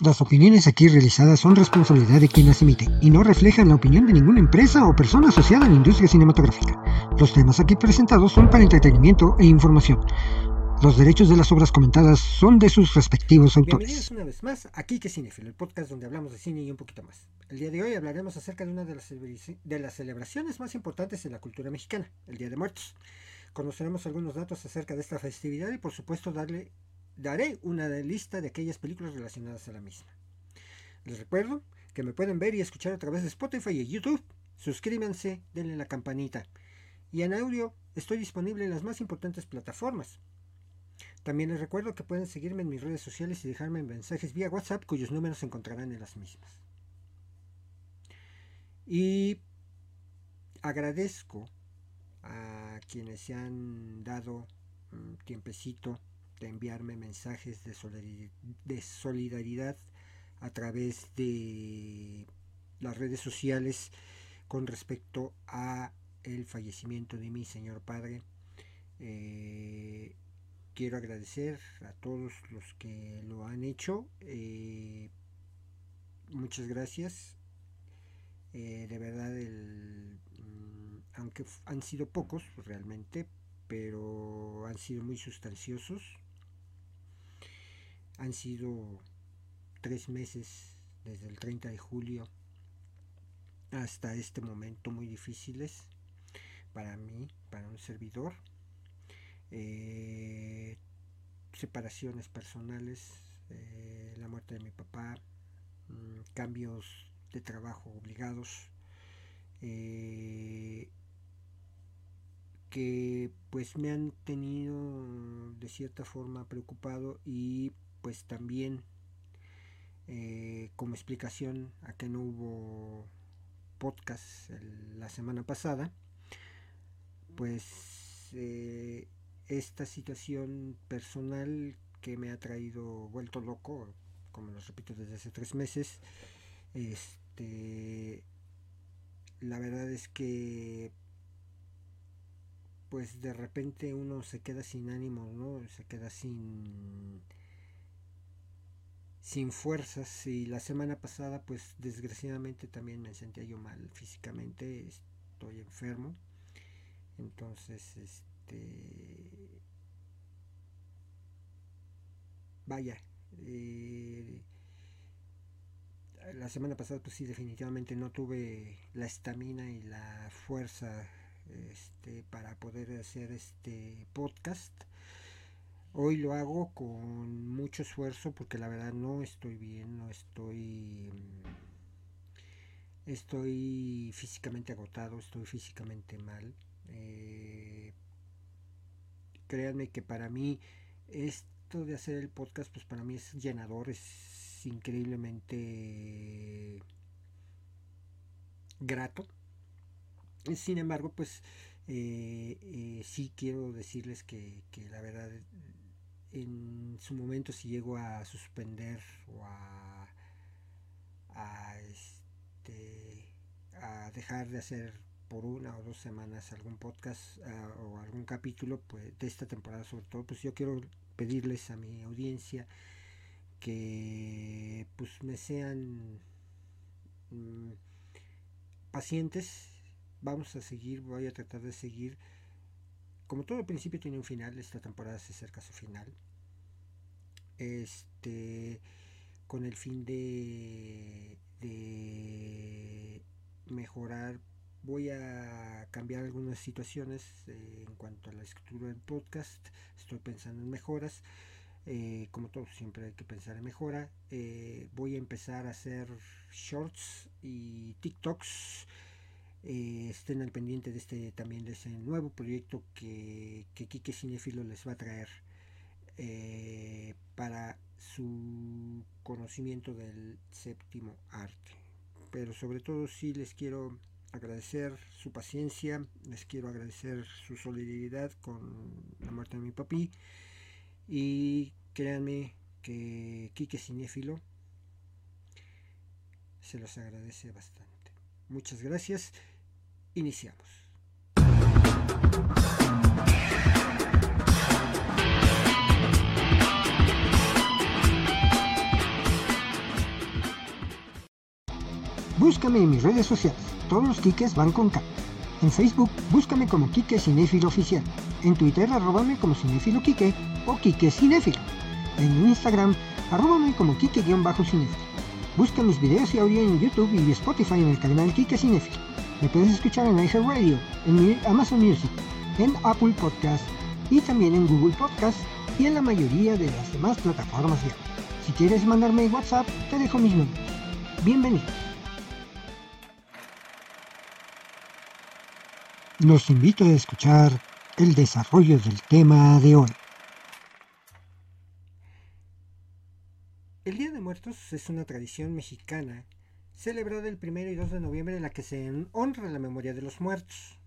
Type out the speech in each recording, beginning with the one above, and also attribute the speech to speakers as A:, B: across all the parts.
A: Las opiniones aquí realizadas son responsabilidad de quien las emite y no reflejan la opinión de ninguna empresa o persona asociada a la industria cinematográfica. Los temas aquí presentados son para entretenimiento e información. Los derechos de las obras comentadas son de sus respectivos autores.
B: Bienvenidos una vez más a Kike Cinefil, el podcast donde hablamos de cine y un poquito más. El día de hoy hablaremos acerca de una de las, de las celebraciones más importantes en la cultura mexicana, el Día de Muertos. Conoceremos algunos datos acerca de esta festividad y por supuesto darle daré una lista de aquellas películas relacionadas a la misma. Les recuerdo que me pueden ver y escuchar a través de Spotify y YouTube. Suscríbanse, denle la campanita. Y en audio estoy disponible en las más importantes plataformas. También les recuerdo que pueden seguirme en mis redes sociales y dejarme mensajes vía WhatsApp cuyos números se encontrarán en las mismas. Y agradezco a quienes se han dado un tiempecito enviarme mensajes de solidaridad, a través de las redes sociales con respecto a el fallecimiento de mi señor padre. Eh, quiero agradecer a todos los que lo han hecho. Eh, muchas gracias. Eh, de verdad, el, mm, aunque han sido pocos realmente, pero han sido muy sustanciosos. Han sido tres meses desde el 30 de julio hasta este momento muy difíciles para mí, para un servidor. Eh, separaciones personales, eh, la muerte de mi papá, mm, cambios de trabajo obligados, eh, que pues me han tenido de cierta forma preocupado y pues también eh, como explicación a que no hubo podcast la semana pasada, pues eh, esta situación personal que me ha traído vuelto loco, como lo repito desde hace tres meses, este, la verdad es que pues de repente uno se queda sin ánimo, ¿no? Se queda sin sin fuerzas y la semana pasada pues desgraciadamente también me sentía yo mal físicamente, estoy enfermo. Entonces, este vaya, eh, la semana pasada pues sí definitivamente no tuve la estamina y la fuerza este, para poder hacer este podcast Hoy lo hago con mucho esfuerzo porque la verdad no estoy bien, no estoy... Estoy físicamente agotado, estoy físicamente mal. Eh, créanme que para mí esto de hacer el podcast, pues para mí es llenador, es increíblemente grato. Sin embargo, pues eh, eh, sí quiero decirles que, que la verdad en su momento si llego a suspender o a, este, a dejar de hacer por una o dos semanas algún podcast ah, o algún capítulo pues, de esta temporada sobre todo, pues yo quiero pedirles a mi audiencia que pues me sean mm, pacientes. Vamos a seguir, voy a tratar de seguir como todo principio tiene un final, esta temporada se acerca a su final. Este, con el fin de, mejorar, voy a cambiar algunas situaciones eh, en cuanto a la escritura del podcast. Estoy pensando en mejoras. Eh, como todo, siempre hay que pensar en mejora. Eh, voy a empezar a hacer shorts y TikToks eh, estén al pendiente de este también de ese nuevo proyecto que, que Quique Cinefilo les va a traer eh, para su conocimiento del séptimo arte. Pero sobre todo sí les quiero agradecer su paciencia, les quiero agradecer su solidaridad con la muerte de mi papi y créanme que Quique Cinéfilo se los agradece bastante. Muchas gracias. Iniciamos.
A: Búscame en mis redes sociales. Todos los Kikes van con K. En Facebook, búscame como Kike Cinéfilo Oficial. En Twitter, arrobame como Cinéfilo Kike o Kike Cinéfilo. En Instagram, arrobame como Kike-Cinéfilo. Busca mis videos y audio en YouTube y Spotify en el canal Kike Cinéfilo. Me puedes escuchar en iHeartRadio, en Amazon Music, en Apple Podcast y también en Google Podcast y en la mayoría de las demás plataformas de Si quieres mandarme WhatsApp, te dejo mis números. Bienvenido. Los invito a escuchar el desarrollo del tema de hoy.
B: Es una tradición mexicana celebrada el 1 y 2 de noviembre en la que se honra la memoria de los muertos.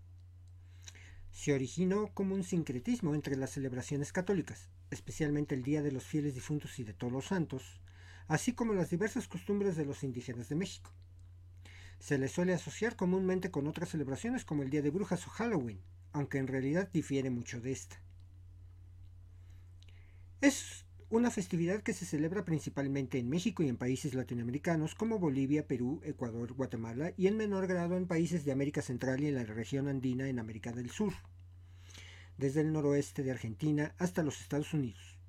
B: Se originó como un sincretismo entre las celebraciones católicas, especialmente el Día de los Fieles Difuntos y de Todos los Santos, así como las diversas costumbres de los indígenas de México. Se le suele asociar comúnmente con otras celebraciones como el Día de Brujas o Halloween, aunque en realidad difiere mucho de esta. Es una festividad que se celebra principalmente en México y en países latinoamericanos como Bolivia, Perú, Ecuador, Guatemala y en menor grado en países de América Central y en la región andina en América del Sur, desde el noroeste de Argentina hasta los Estados Unidos,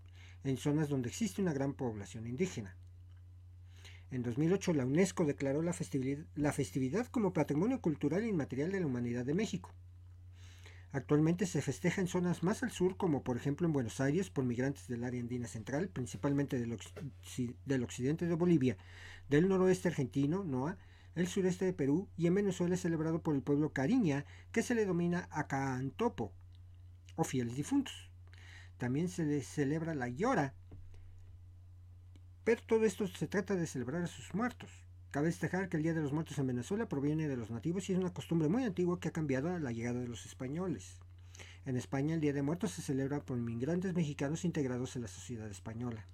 B: en zonas donde existe una gran población indígena. En 2008 la UNESCO declaró la festividad, como Patrimonio Cultural Inmaterial de la Humanidad de México. Actualmente se festeja en zonas más al sur, como por ejemplo en Buenos Aires, por migrantes del área andina central, principalmente del, occidente de Bolivia, del noroeste argentino, NOA, el sureste de Perú y en Venezuela es celebrado por el pueblo cariña, que se le domina Acaantopo, o fieles difuntos. También se le celebra la Llora, pero todo esto se trata de celebrar a sus muertos. Cabe destacar que el Día de los Muertos en Venezuela proviene de los nativos y es una costumbre muy antigua que ha cambiado a la llegada de los españoles. En España el Día de Muertos se celebra por inmigrantes mexicanos integrados en la sociedad española.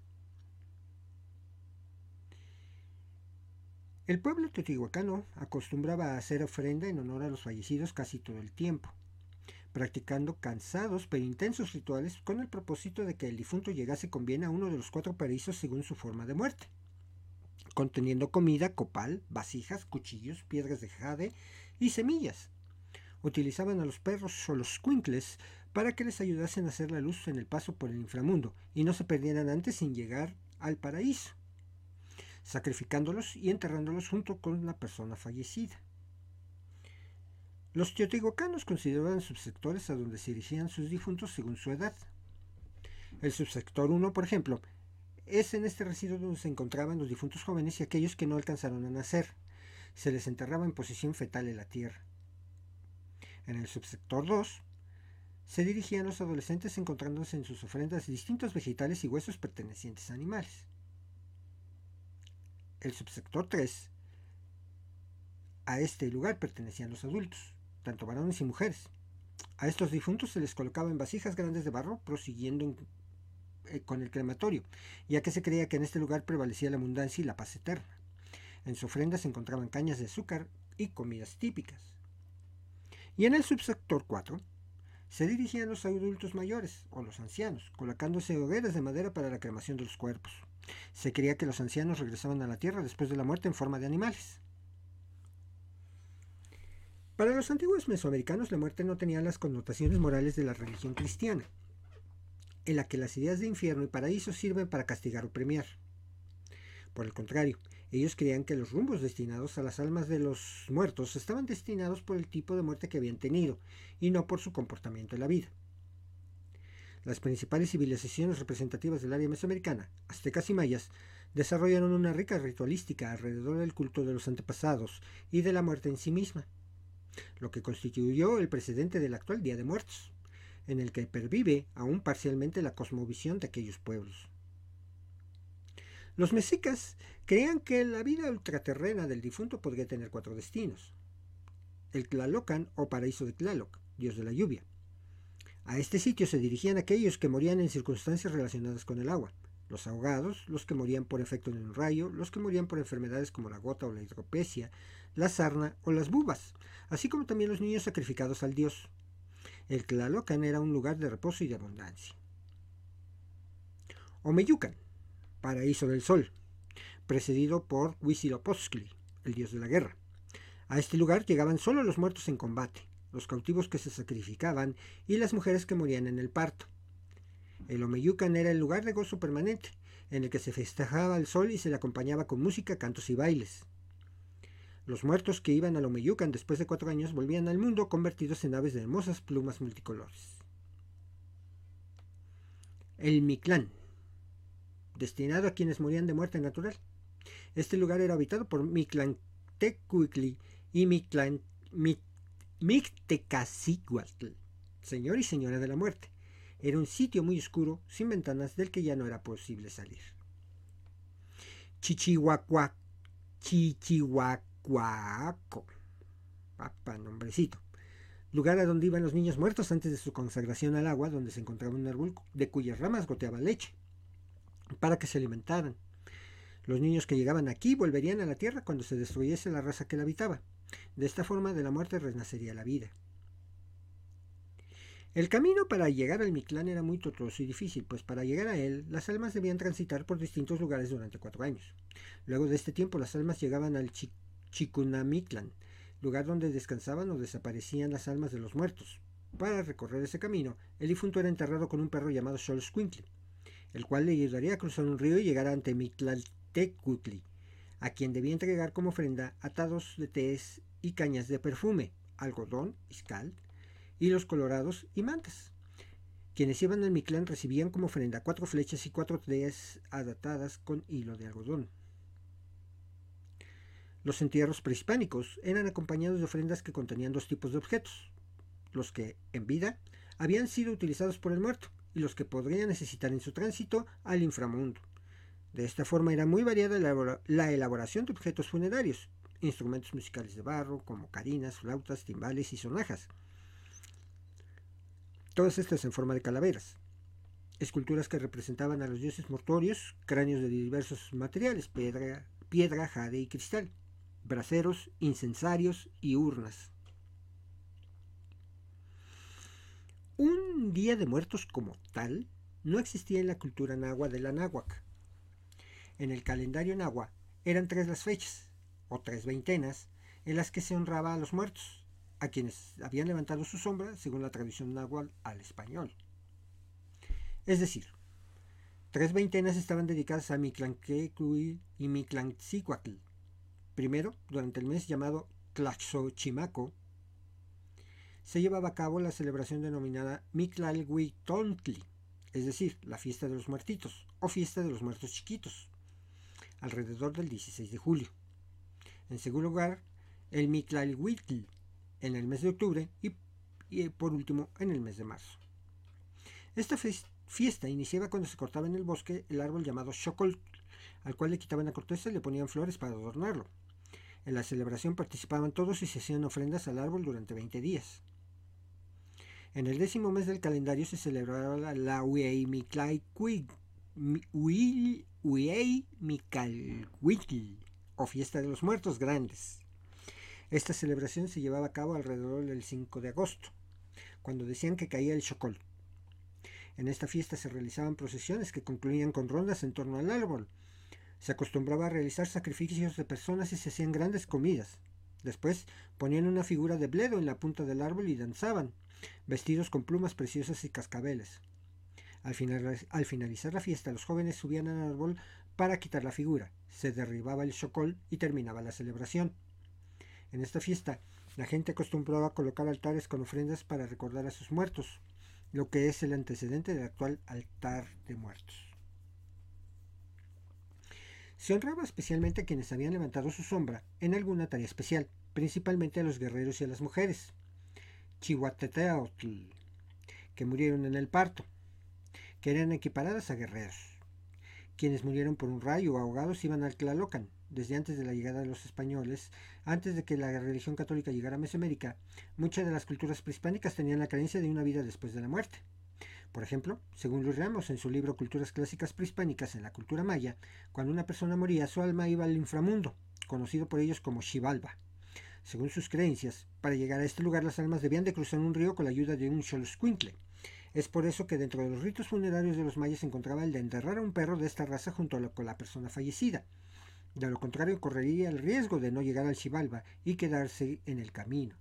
B: El pueblo teotihuacano acostumbraba a hacer ofrenda en honor a los fallecidos casi todo el tiempo practicando cansados pero intensos rituales con el propósito de que el difunto llegase con bien a uno de los cuatro paraísos según su forma de muerte, conteniendo comida, copal, vasijas, cuchillos, piedras de jade y semillas. Utilizaban a los perros o los squinkles para que les ayudasen a hacer la luz en el paso por el inframundo y no se perdieran antes sin llegar al paraíso, sacrificándolos y enterrándolos junto con la persona fallecida. Los teotihuacanos consideraban subsectores a donde se dirigían sus difuntos según su edad. El subsector 1, por ejemplo, es en este residuo donde se encontraban los difuntos jóvenes y aquellos que no alcanzaron a nacer. Se les enterraba en posición fetal en la tierra. En el subsector 2, se dirigían los adolescentes encontrándose en sus ofrendas distintos vegetales y huesos pertenecientes a animales. El subsector 3, a este lugar pertenecían los adultos tanto varones y mujeres. A estos difuntos se les colocaba en vasijas grandes de barro, prosiguiendo eh, con el crematorio, ya que se creía que en este lugar prevalecía la abundancia y la paz eterna. En su ofrenda se encontraban cañas de azúcar y comidas típicas. Y en el subsector 4 se dirigían los adultos mayores o los ancianos, colocándose hogueras de madera para la cremación de los cuerpos. Se creía que los ancianos regresaban a la tierra después de la muerte en forma de animales. Para los antiguos mesoamericanos la muerte no tenía las connotaciones morales de la religión cristiana, en la que las ideas de infierno y paraíso sirven para castigar o premiar. Por el contrario, ellos creían que los rumbos destinados a las almas de los muertos estaban destinados por el tipo de muerte que habían tenido y no por su comportamiento en la vida. Las principales civilizaciones representativas del área mesoamericana, aztecas y mayas, desarrollaron una rica ritualística alrededor del culto de los antepasados y de la muerte en sí misma lo que constituyó el precedente del actual Día de Muertos, en el que pervive aún parcialmente la cosmovisión de aquellos pueblos. Los mexicas creían que la vida ultraterrena del difunto podría tener cuatro destinos. El Tlalocan o paraíso de Tlaloc, dios de la lluvia. A este sitio se dirigían aquellos que morían en circunstancias relacionadas con el agua, los ahogados, los que morían por efecto de un rayo, los que morían por enfermedades como la gota o la hidropecia, la sarna o las bubas, así como también los niños sacrificados al dios. El Tlalocan era un lugar de reposo y de abundancia. Omeyucan, paraíso del sol, precedido por Huitzilopochtli, el dios de la guerra. A este lugar llegaban solo los muertos en combate, los cautivos que se sacrificaban y las mujeres que morían en el parto. El Omeyucan era el lugar de gozo permanente, en el que se festejaba el sol y se le acompañaba con música, cantos y bailes. Los muertos que iban al Omeyucan después de cuatro años volvían al mundo convertidos en aves de hermosas plumas multicolores. El Mictlán, destinado a quienes morían de muerte natural. Este lugar era habitado por Mictlantecuhtli y Mictlan, señor y señora de la muerte. Era un sitio muy oscuro, sin ventanas, del que ya no era posible salir. Chichihuacuac, Chichihuacuaco, papa, nombrecito. Lugar a donde iban los niños muertos antes de su consagración al agua, donde se encontraba un árbol de cuyas ramas goteaba leche, para que se alimentaran. Los niños que llegaban aquí volverían a la tierra cuando se destruyese la raza que la habitaba. De esta forma de la muerte renacería la vida. El camino para llegar al Mictlán era muy tortuoso y difícil, pues para llegar a él las almas debían transitar por distintos lugares durante cuatro años. Luego de este tiempo las almas llegaban al Chikunamictlán, lugar donde descansaban o desaparecían las almas de los muertos. Para recorrer ese camino, el difunto era enterrado con un perro llamado Xoloscuintli, el cual le ayudaría a cruzar un río y llegar ante Mictlaltecutli, a quien debía entregar como ofrenda atados de tés y cañas de perfume, algodón, iscal, hilos colorados y mantas. Quienes iban al Mictlán recibían como ofrenda cuatro flechas y cuatro teas adatadas con hilo de algodón. Los entierros prehispánicos eran acompañados de ofrendas que contenían dos tipos de objetos, los que, en vida, habían sido utilizados por el muerto y los que podrían necesitar en su tránsito al inframundo. De esta forma era muy variada la elaboración de objetos funerarios, instrumentos musicales de barro como carinas, flautas, timbales y sonajas, Todas estas en forma de calaveras. Esculturas que representaban a los dioses mortuorios, cráneos de diversos materiales, piedra, piedra, jade y cristal, braseros, incensarios y urnas. Un día de muertos como tal no existía en la cultura náhuatl de la náhuac. En el calendario náhuatl eran tres las fechas, o tres veintenas, en las que se honraba a los muertos a quienes habían levantado su sombra, según la tradición náhuatl, al español. Es decir, tres veintenas estaban dedicadas a Mictlanquecuy y Mictlanxicuatl. Primero, durante el mes llamado Tlaxochimaco, se llevaba a cabo la celebración denominada Mictlalhuitontli, es decir, la fiesta de los muertitos, o fiesta de los muertos chiquitos, alrededor del 16 de julio. En segundo lugar, el Mictlalhuitl, en el mes de octubre y, por último en el mes de marzo. Esta fiesta iniciaba cuando se cortaba en el bosque el árbol llamado Xocol, al cual le quitaban la corteza y le ponían flores para adornarlo. En la celebración participaban todos y se hacían ofrendas al árbol durante 20 días. En el décimo mes del calendario se celebraba la, la o fiesta de los muertos grandes. Esta celebración se llevaba a cabo alrededor del 5 de agosto, cuando decían que caía el chocol. En esta fiesta se realizaban procesiones que concluían con rondas en torno al árbol. Se acostumbraba a realizar sacrificios de personas y se hacían grandes comidas. Después ponían una figura de bledo en la punta del árbol y danzaban, vestidos con plumas preciosas y cascabeles. Al, al finalizar la fiesta, los jóvenes subían al árbol para quitar la figura. Se derribaba el chocol y terminaba la celebración. En esta fiesta, la gente acostumbraba colocar altares con ofrendas para recordar a sus muertos, lo que es el antecedente del actual altar de muertos. Se honraba especialmente a quienes habían levantado su sombra en alguna tarea especial, principalmente a los guerreros y a las mujeres. Chihuateteotl, que murieron en el parto, que eran equiparadas a guerreros. Quienes murieron por un rayo o ahogados iban al Tlalocan, desde antes de la llegada de los españoles, antes de que la religión católica llegara a Mesoamérica, muchas de las culturas prehispánicas tenían la creencia de una vida después de la muerte. Por ejemplo, según Luis Ramos en su libro Culturas Clásicas Prehispánicas en la cultura maya, cuando una persona moría, su alma iba al inframundo, conocido por ellos como Xibalba. Según sus creencias, para llegar a este lugar las almas debían de cruzar un río con la ayuda de un xoloscuintle. Es por eso que dentro de los ritos funerarios de los mayas se encontraba el de enterrar a un perro de esta raza junto a con la persona fallecida. De lo contrario, correría el riesgo de no llegar al Xibalba y quedarse en el camino.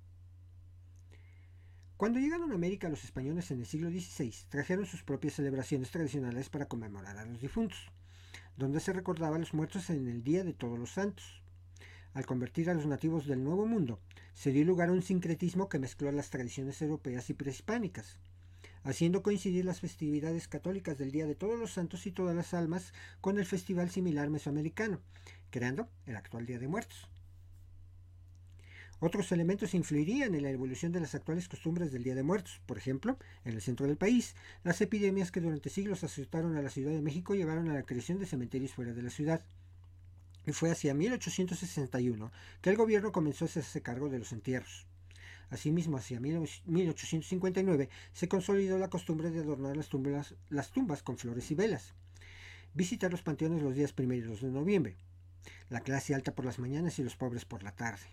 B: Cuando llegaron a América los españoles en el siglo XVI, trajeron sus propias celebraciones tradicionales para conmemorar a los difuntos, donde se recordaba a los muertos en el Día de Todos los Santos. Al convertir a los nativos del Nuevo Mundo, se dio lugar a un sincretismo que mezcló las tradiciones europeas y prehispánicas, haciendo coincidir las festividades católicas del Día de Todos los Santos y Todas las Almas con el festival similar mesoamericano, creando el actual Día de Muertos. Otros elementos influirían en la evolución de las actuales costumbres del Día de Muertos. Por ejemplo, en el centro del país, las epidemias que durante siglos azotaron a la Ciudad de México llevaron a la creación de cementerios fuera de la ciudad. Y fue hacia 1861 que el gobierno comenzó a hacerse cargo de los entierros. Asimismo, hacia 1859 se consolidó la costumbre de adornar las tumbas, las tumbas con flores y velas. Visitar los panteones los días primeros de noviembre. La clase alta por las mañanas y los pobres por la tarde.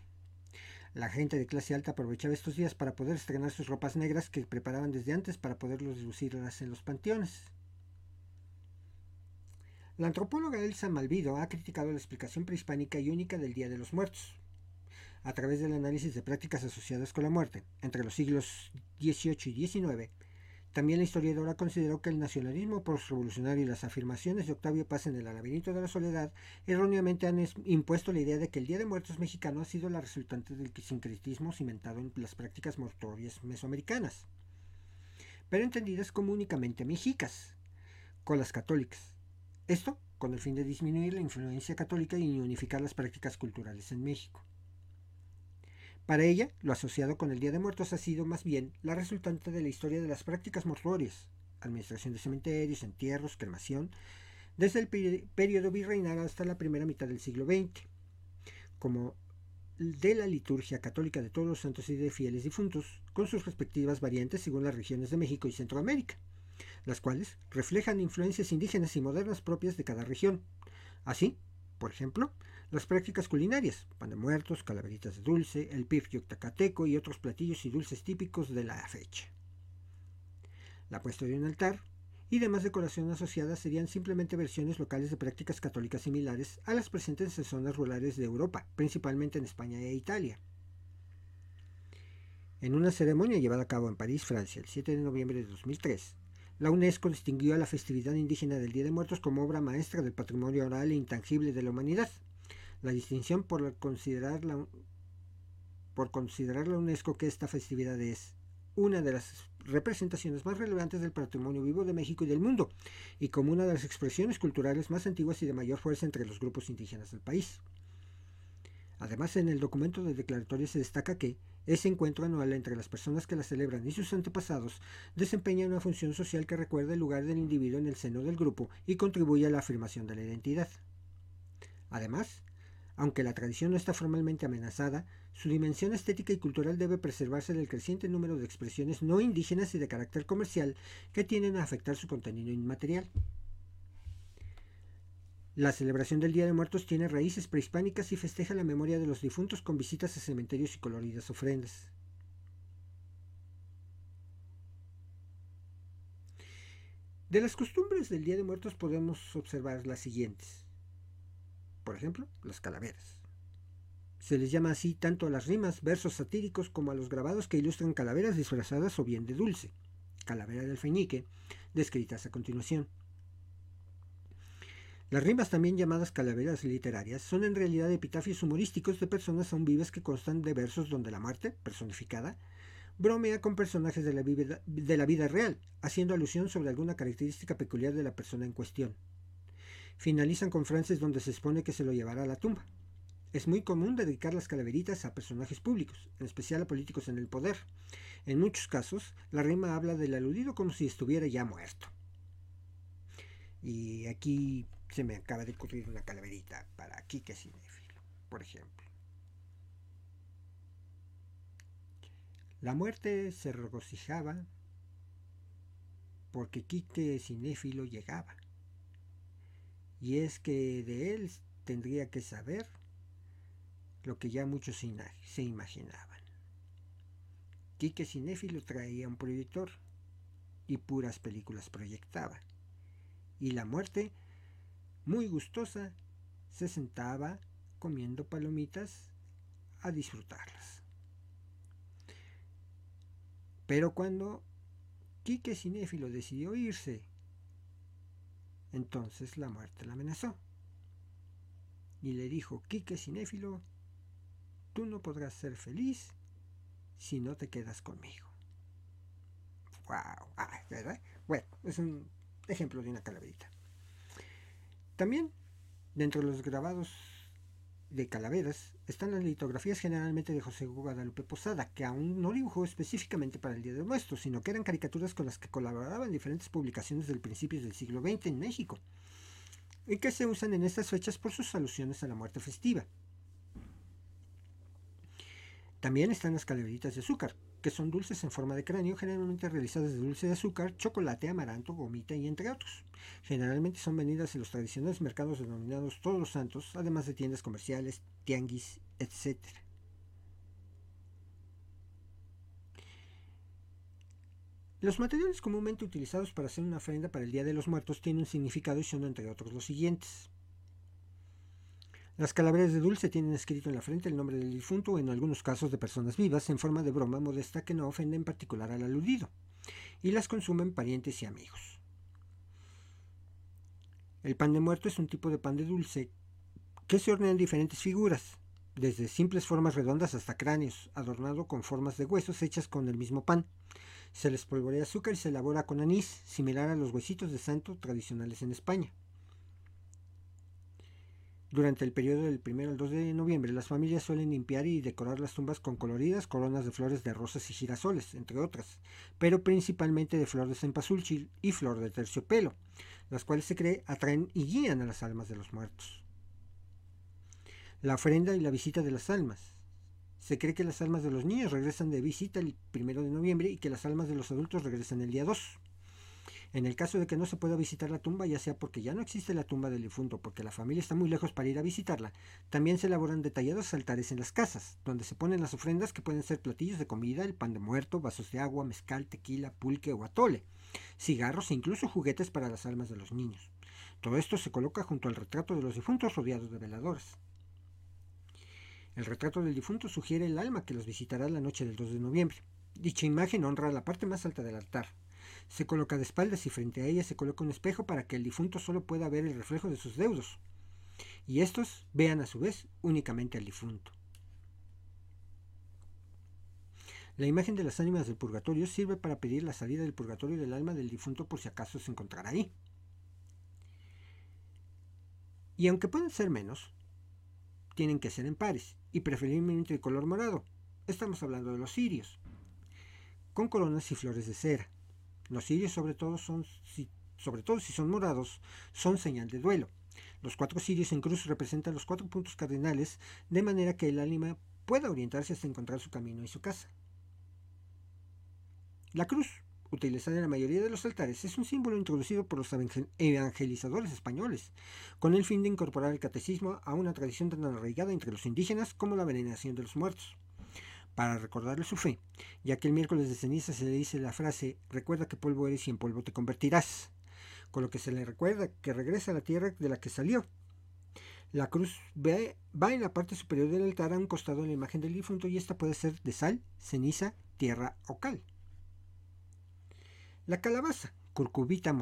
B: La gente de clase alta aprovechaba estos días para poder estrenar sus ropas negras que preparaban desde antes para poderlos lucirlas en los panteones. La antropóloga Elsa Malvido ha criticado la explicación prehispánica y única del Día de los Muertos, a través del análisis de prácticas asociadas con la muerte entre los siglos XVIII y XIX también la historiadora consideró que el nacionalismo postrevolucionario y las afirmaciones de Octavio Paz en el laberinto de la soledad erróneamente han impuesto la idea de que el Día de Muertos mexicano ha sido la resultante del sincretismo cimentado en las prácticas mortuorias mesoamericanas, pero entendidas como únicamente mexicas, con las católicas. Esto con el fin de disminuir la influencia católica y unificar las prácticas culturales en México. Para ella, lo asociado con el Día de Muertos ha sido más bien la resultante de la historia de las prácticas mortuorias, administración de cementerios, entierros, cremación, desde el periodo virreinal hasta la primera mitad del siglo XX, como de la liturgia católica de todos los santos y de fieles difuntos, con sus respectivas variantes según las regiones de México y Centroamérica, las cuales reflejan influencias indígenas y modernas propias de cada región. Así, por ejemplo, las prácticas culinarias, pan de muertos, calaveritas de dulce, el pif tacateco y otros platillos y dulces típicos de la fecha. La puesta de un altar y demás decoración asociada serían simplemente versiones locales de prácticas católicas similares a las presentes en zonas rurales de Europa, principalmente en España e Italia. En una ceremonia llevada a cabo en París, Francia, el 7 de noviembre de 2003, la UNESCO distinguió a la festividad indígena del Día de Muertos como obra maestra del patrimonio oral e intangible de la humanidad, la distinción por considerar la, por UNESCO que esta festividad es una de las representaciones más relevantes del patrimonio vivo de México y del mundo, y como una de las expresiones culturales más antiguas y de mayor fuerza entre los grupos indígenas del país. Además, en el documento de declaratoria se destaca que ese encuentro anual entre las personas que la celebran y sus antepasados desempeña una función social que recuerda el lugar del individuo en el seno del grupo y contribuye a la afirmación de la identidad. Además, aunque la tradición no está formalmente amenazada, su dimensión estética y cultural debe preservarse del creciente número de expresiones no indígenas y de carácter comercial que tienden a afectar su contenido inmaterial. La celebración del Día de Muertos tiene raíces prehispánicas y festeja la memoria de los difuntos con visitas a cementerios y coloridas ofrendas. De las costumbres del Día de Muertos podemos observar las siguientes por ejemplo, las calaveras. Se les llama así tanto a las rimas, versos satíricos, como a los grabados que ilustran calaveras disfrazadas o bien de dulce, calavera del feñique, descritas a continuación. Las rimas, también llamadas calaveras literarias, son en realidad epitafios humorísticos de personas aún vivas que constan de versos donde la muerte, personificada, bromea con personajes de la, vida, de la vida real, haciendo alusión sobre alguna característica peculiar de la persona en cuestión finalizan con frases donde se expone que se lo llevará a la tumba. Es muy común dedicar las calaveritas a personajes públicos, en especial a políticos en el poder. En muchos casos, la rima habla del aludido como si estuviera ya muerto. Y aquí se me acaba de ocurrir una calaverita para Quique Cinéfilo, por ejemplo. La muerte se regocijaba porque Quique Cinéfilo llegaba y es que de él tendría que saber lo que ya muchos se imaginaban. Quique Cinéfilo traía un proyector y puras películas proyectaba. Y la muerte, muy gustosa, se sentaba comiendo palomitas a disfrutarlas. Pero cuando Quique Cinéfilo decidió irse, entonces la muerte la amenazó. Y le dijo, Quique Cinéfilo, tú no podrás ser feliz si no te quedas conmigo. ¡Wow! Ah, ¿verdad? Bueno, es un ejemplo de una calaverita. También, dentro de los grabados de calaveras están las litografías generalmente de José Guadalupe Posada, que aún no dibujó específicamente para el Día de Muertos, sino que eran caricaturas con las que colaboraban diferentes publicaciones del principios del siglo XX en México, y que se usan en estas fechas por sus alusiones a la muerte festiva. También están las calaveritas de azúcar, que son dulces en forma de cráneo, generalmente realizadas de dulce de azúcar, chocolate, amaranto, gomita y entre otros. Generalmente son vendidas en los tradicionales mercados denominados Todos los Santos, además de tiendas comerciales, tianguis, etc. Los materiales comúnmente utilizados para hacer una ofrenda para el Día de los Muertos tienen un significado y son entre otros los siguientes. Las calaveras de dulce tienen escrito en la frente el nombre del difunto o en algunos casos de personas vivas en forma de broma modesta que no ofende en particular al aludido, y las consumen parientes y amigos. El pan de muerto es un tipo de pan de dulce que se hornea en diferentes figuras, desde simples formas redondas hasta cráneos, adornado con formas de huesos hechas con el mismo pan. Se les polvorea azúcar y se elabora con anís, similar a los huesitos de santo tradicionales en España. Durante el periodo del 1 al 2 de noviembre, las familias suelen limpiar y decorar las tumbas con coloridas coronas de flores de rosas y girasoles, entre otras, pero principalmente de flor de cempasúchil y flor de terciopelo, las cuales se cree atraen y guían a las almas de los muertos. La ofrenda y la visita de las almas. Se cree que las almas de los niños regresan de visita el 1 de noviembre y que las almas de los adultos regresan el día 2. En el caso de que no se pueda visitar la tumba, ya sea porque ya no existe la tumba del difunto, porque la familia está muy lejos para ir a visitarla, también se elaboran detallados altares en las casas, donde se ponen las ofrendas que pueden ser platillos de comida, el pan de muerto, vasos de agua, mezcal, tequila, pulque o atole, cigarros e incluso juguetes para las almas de los niños. Todo esto se coloca junto al retrato de los difuntos rodeados de veladoras. El retrato del difunto sugiere el alma que los visitará la noche del 2 de noviembre. Dicha imagen honra la parte más alta del altar, se coloca de espaldas y frente a ella se coloca un espejo para que el difunto solo pueda ver el reflejo de sus deudos. Y estos vean a su vez únicamente al difunto. La imagen de las ánimas del purgatorio sirve para pedir la salida del purgatorio del alma del difunto por si acaso se encontrará ahí. Y aunque pueden ser menos, tienen que ser en pares y preferiblemente de color morado. Estamos hablando de los cirios, con coronas y flores de cera. Los cirios, sobre todo, son, si, sobre todo si son morados, son señal de duelo. Los cuatro cirios en cruz representan los cuatro puntos cardinales, de manera que el ánima pueda orientarse hasta encontrar su camino y su casa. La cruz, utilizada en la mayoría de los altares, es un símbolo introducido por los evangelizadores españoles, con el fin de incorporar el catecismo a una tradición tan arraigada entre los indígenas como la veneración de los muertos para recordarle su fe, ya que el miércoles de ceniza se le dice la frase, recuerda que polvo eres y en polvo te convertirás, con lo que se le recuerda que regresa a la tierra de la que salió. La cruz va en la parte superior del altar a un costado de la imagen del difunto y esta puede ser de sal, ceniza, tierra o cal. La calabaza, curcubita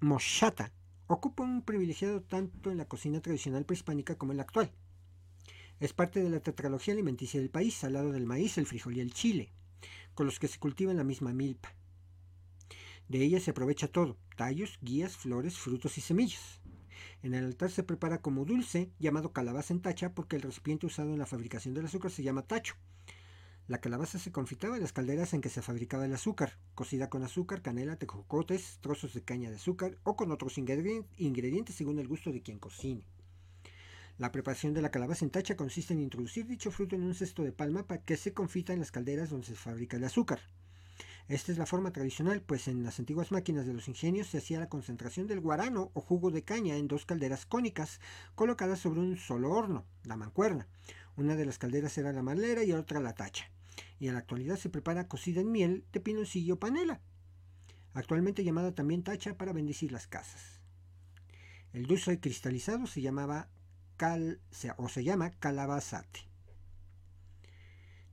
B: moshata, ocupa un privilegiado tanto en la cocina tradicional prehispánica como en la actual. Es parte de la tetralogía alimenticia del país, al lado del maíz, el frijol y el chile, con los que se cultiva en la misma milpa. De ella se aprovecha todo, tallos, guías, flores, frutos y semillas. En el altar se prepara como dulce, llamado calabaza en tacha, porque el recipiente usado en la fabricación del azúcar se llama tacho. La calabaza se confitaba en las calderas en que se fabricaba el azúcar, cocida con azúcar, canela, tejocotes, trozos de caña de azúcar o con otros ingredientes según el gusto de quien cocine. La preparación de la calabaza en tacha consiste en introducir dicho fruto en un cesto de palma para que se confita en las calderas donde se fabrica el azúcar. Esta es la forma tradicional, pues en las antiguas máquinas de los ingenios se hacía la concentración del guarano o jugo de caña en dos calderas cónicas colocadas sobre un solo horno, la mancuerna. Una de las calderas era la malera y otra la tacha. Y en la actualidad se prepara cocida en miel de pinoncillo panela, actualmente llamada también tacha para bendecir las casas. El dulce cristalizado se llamaba o se llama calabazate.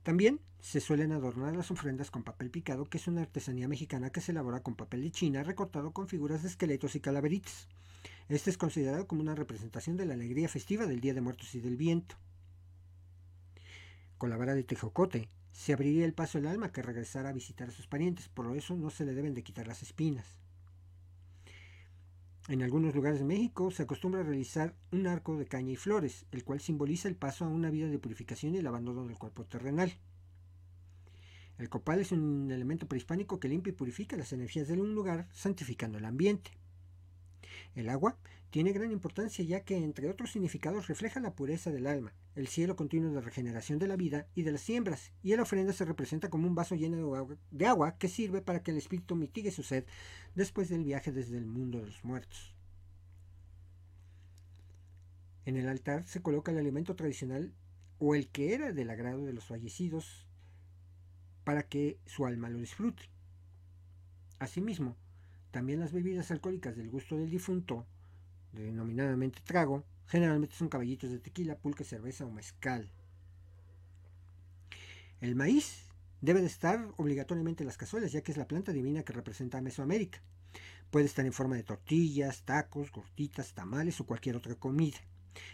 B: También se suelen adornar las ofrendas con papel picado, que es una artesanía mexicana que se elabora con papel de China recortado con figuras de esqueletos y calaveritas. Este es considerado como una representación de la alegría festiva del Día de Muertos y del Viento. Con la vara de tejocote se abriría el paso al alma que regresara a visitar a sus parientes, por eso no se le deben de quitar las espinas. En algunos lugares de México se acostumbra a realizar un arco de caña y flores, el cual simboliza el paso a una vida de purificación y el abandono del cuerpo terrenal. El copal es un elemento prehispánico que limpia y purifica las energías de un lugar, santificando el ambiente. El agua tiene gran importancia ya que, entre otros significados, refleja la pureza del alma, el cielo continuo de regeneración de la vida y de las siembras, y la ofrenda se representa como un vaso lleno de agua, que sirve para que el espíritu mitigue su sed después del viaje desde el mundo de los muertos. En el altar se coloca el alimento tradicional o el que era del agrado de los fallecidos para que su alma lo disfrute. Asimismo, también las bebidas alcohólicas del gusto del difunto, denominadamente trago, generalmente son caballitos de tequila, pulque, cerveza o mezcal. El maíz debe de estar obligatoriamente en las cazuelas, ya que es la planta divina que representa a Mesoamérica. Puede estar en forma de tortillas, tacos, gorditas, tamales o cualquier otra comida.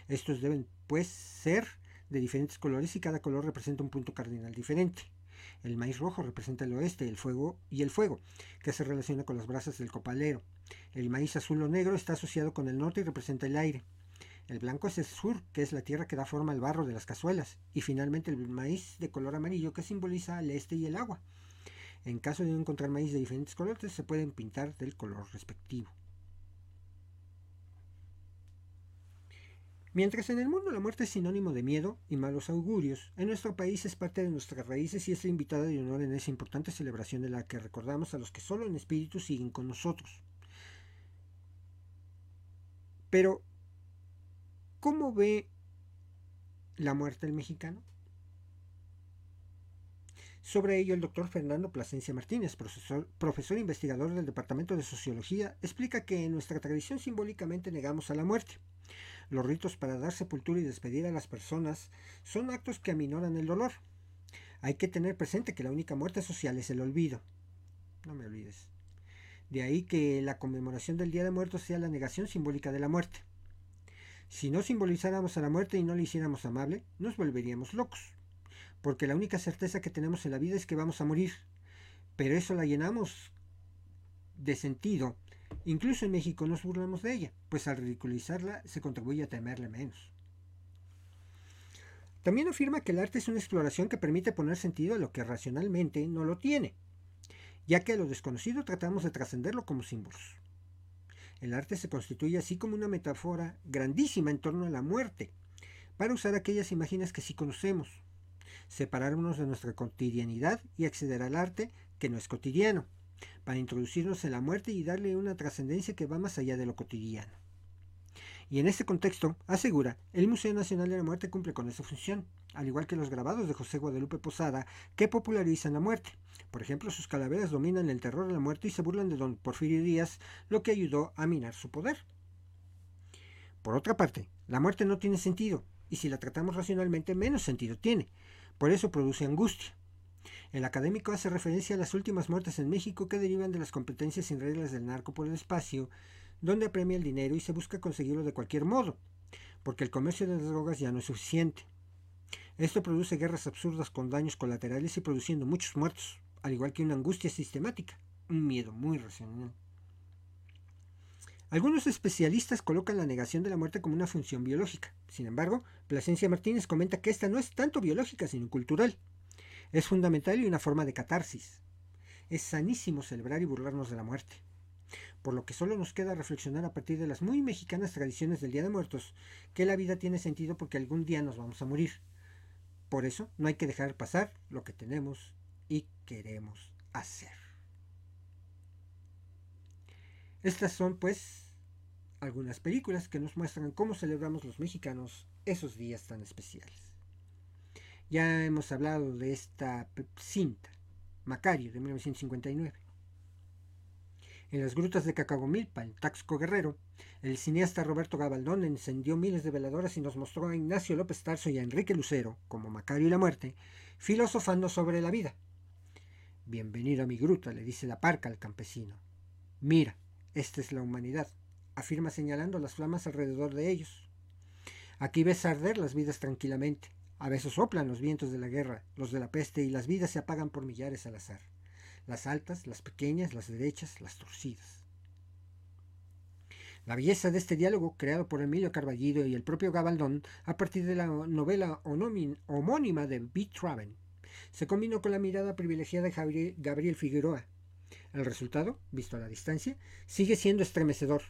B: Estos deben, pues, ser de diferentes colores y cada color representa un punto cardinal diferente. El maíz rojo representa el oeste, el fuego y el fuego, que se relaciona con las brasas del copalero. El maíz azul o negro está asociado con el norte y representa el aire. El blanco es el sur, que es la tierra que da forma al barro de las cazuelas. Y finalmente el maíz de color amarillo, que simboliza el este y el agua. En caso de no encontrar maíz de diferentes colores, se pueden pintar del color respectivo. Mientras en el mundo la muerte es sinónimo de miedo y malos augurios, en nuestro país es parte de nuestras raíces y es la invitada de honor en esa importante celebración de la que recordamos a los que solo en espíritu siguen con nosotros. Pero, ¿cómo ve la muerte el mexicano? Sobre ello, el doctor Fernando Plasencia Martínez, profesor, profesor investigador del Departamento de Sociología, explica que en nuestra tradición simbólicamente negamos a la muerte los ritos para dar sepultura y despedir a las personas son actos que aminoran el dolor. Hay que tener presente que la única muerte social es el olvido. No me olvides. De ahí que la conmemoración del Día de Muertos sea la negación simbólica de la muerte. Si no simbolizáramos a la muerte y no le hiciéramos amable, nos volveríamos locos. Porque la única certeza que tenemos en la vida es que vamos a morir. Pero eso la llenamos de sentido Incluso en México nos burlamos de ella, pues al ridiculizarla se contribuye a temerle menos. También afirma que el arte es una exploración que permite poner sentido a lo que racionalmente no lo tiene, ya que a lo desconocido tratamos de trascenderlo como símbolos. El arte se constituye así como una metáfora grandísima en torno a la muerte, para usar aquellas imágenes que sí conocemos, separarnos de nuestra cotidianidad y acceder al arte que no es cotidiano, para introducirnos en la muerte y darle una trascendencia que va más allá de lo cotidiano. Y en este contexto, asegura, el Museo Nacional de la Muerte cumple con esa función, al igual que los grabados de José Guadalupe Posada, que popularizan la muerte. Por ejemplo, sus calaveras dominan el terror de la muerte y se burlan de don Porfirio Díaz, lo que ayudó a minar su poder. Por otra parte, la muerte no tiene sentido, y si la tratamos racionalmente, menos sentido tiene. Por eso produce angustia. El académico hace referencia a las últimas muertes en México que derivan de las competencias sin reglas del narco por el espacio, donde apremia el dinero y se busca conseguirlo de cualquier modo, porque el comercio de las drogas ya no es suficiente. Esto produce guerras absurdas con daños colaterales y produciendo muchos muertos, al igual que una angustia sistemática, un miedo muy racional. Algunos especialistas colocan la negación de la muerte como una función biológica. Sin embargo, Plasencia Martínez comenta que esta no es tanto biológica, sino cultural. Es fundamental y una forma de catarsis. Es sanísimo celebrar y burlarnos de la muerte. Por lo que solo nos queda reflexionar a partir de las muy mexicanas tradiciones del Día de Muertos, que la vida tiene sentido porque algún día nos vamos a morir. Por eso no hay que dejar pasar lo que tenemos y queremos hacer. Estas son pues algunas películas que nos muestran cómo celebramos los mexicanos esos días tan especiales. Ya hemos hablado de esta cinta, Macario, de 1959. En las grutas de Cacagomilpa, en Taxco Guerrero, el cineasta Roberto Gabaldón encendió miles de veladoras y nos mostró a Ignacio López Tarso y a Enrique Lucero, como Macario y la muerte, filosofando sobre la vida. Bienvenido a mi gruta, le dice la parca al campesino. Mira, esta es la humanidad, afirma señalando las flamas alrededor de ellos. Aquí ves arder las vidas tranquilamente. A veces soplan los vientos de la guerra, los de la peste, y las vidas se apagan por millares al azar. Las altas, las pequeñas, las derechas, las torcidas. La belleza de este diálogo, creado por Emilio Carballido y el propio Gabaldón a partir de la novela homónima de B. Traven, se combinó con la mirada privilegiada de Gabriel Figueroa. El resultado, visto a la distancia, sigue siendo estremecedor.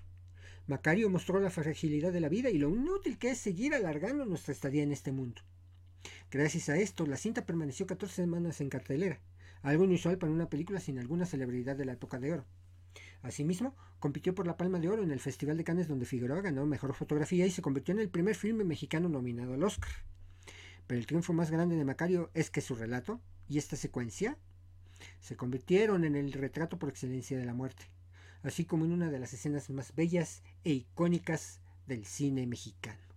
B: Macario mostró la fragilidad de la vida y lo inútil que es seguir alargando nuestra estadía en este mundo. Gracias a esto, la cinta permaneció 14 semanas en cartelera, algo inusual para una película sin alguna celebridad de la época de oro. Asimismo, compitió por la Palma de Oro en el Festival de Cannes donde Figueroa ganó Mejor Fotografía y se convirtió en el primer filme mexicano nominado al Oscar. Pero el triunfo más grande de Macario es que su relato y esta secuencia se convirtieron en el retrato por excelencia de la muerte, así como en una de las escenas más bellas e icónicas del cine mexicano.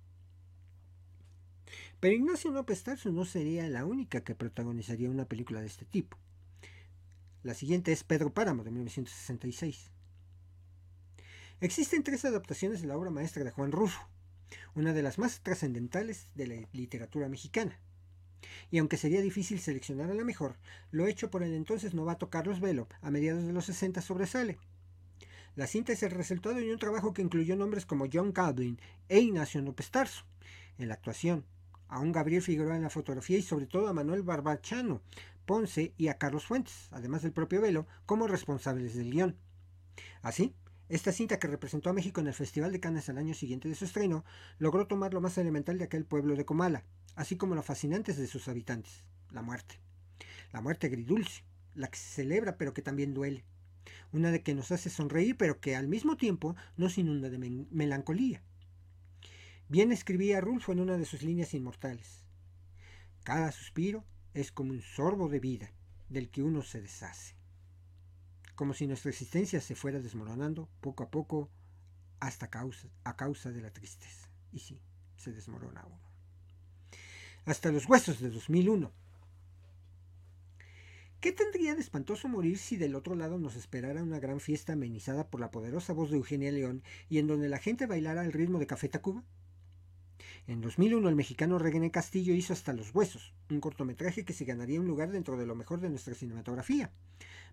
B: Pero Ignacio López Tarso no sería la única que protagonizaría una película de este tipo. La siguiente es Pedro Páramo de 1966. Existen tres adaptaciones de la obra maestra de Juan Rufo, una de las más trascendentales de la literatura mexicana. Y aunque sería difícil seleccionar a la mejor, lo hecho por el entonces novato Carlos Velo a mediados de los 60 sobresale. La cinta es el resultado de un trabajo que incluyó nombres como John Calvin e Ignacio López Tarso en la actuación, a un Gabriel Figueroa en la fotografía y sobre todo a Manuel Barbachano, Ponce y a Carlos Fuentes, además del propio Velo, como responsables del guion. Así, esta cinta que representó a México en el Festival de Cannes al año siguiente de su estreno, logró tomar lo más elemental de aquel pueblo de Comala, así como lo fascinantes de sus habitantes, la muerte. La muerte agridulce, la que se celebra pero que también duele. Una de que nos hace sonreír pero que al mismo tiempo nos inunda de melancolía. Bien escribía Rulfo en una de sus líneas inmortales. Cada suspiro es como un sorbo de vida del que uno se deshace como si nuestra existencia se fuera desmoronando poco a poco hasta causa, a causa de la tristeza. Y sí, se desmorona uno. Hasta los huesos de 2001. ¿Qué tendría de espantoso morir si del otro lado nos esperara una gran fiesta amenizada por la poderosa voz de Eugenia León y en donde la gente bailara al ritmo de Café Tacuba? En 2001 el mexicano René Castillo hizo Hasta los Huesos, un cortometraje que se ganaría un lugar dentro de lo mejor de nuestra cinematografía.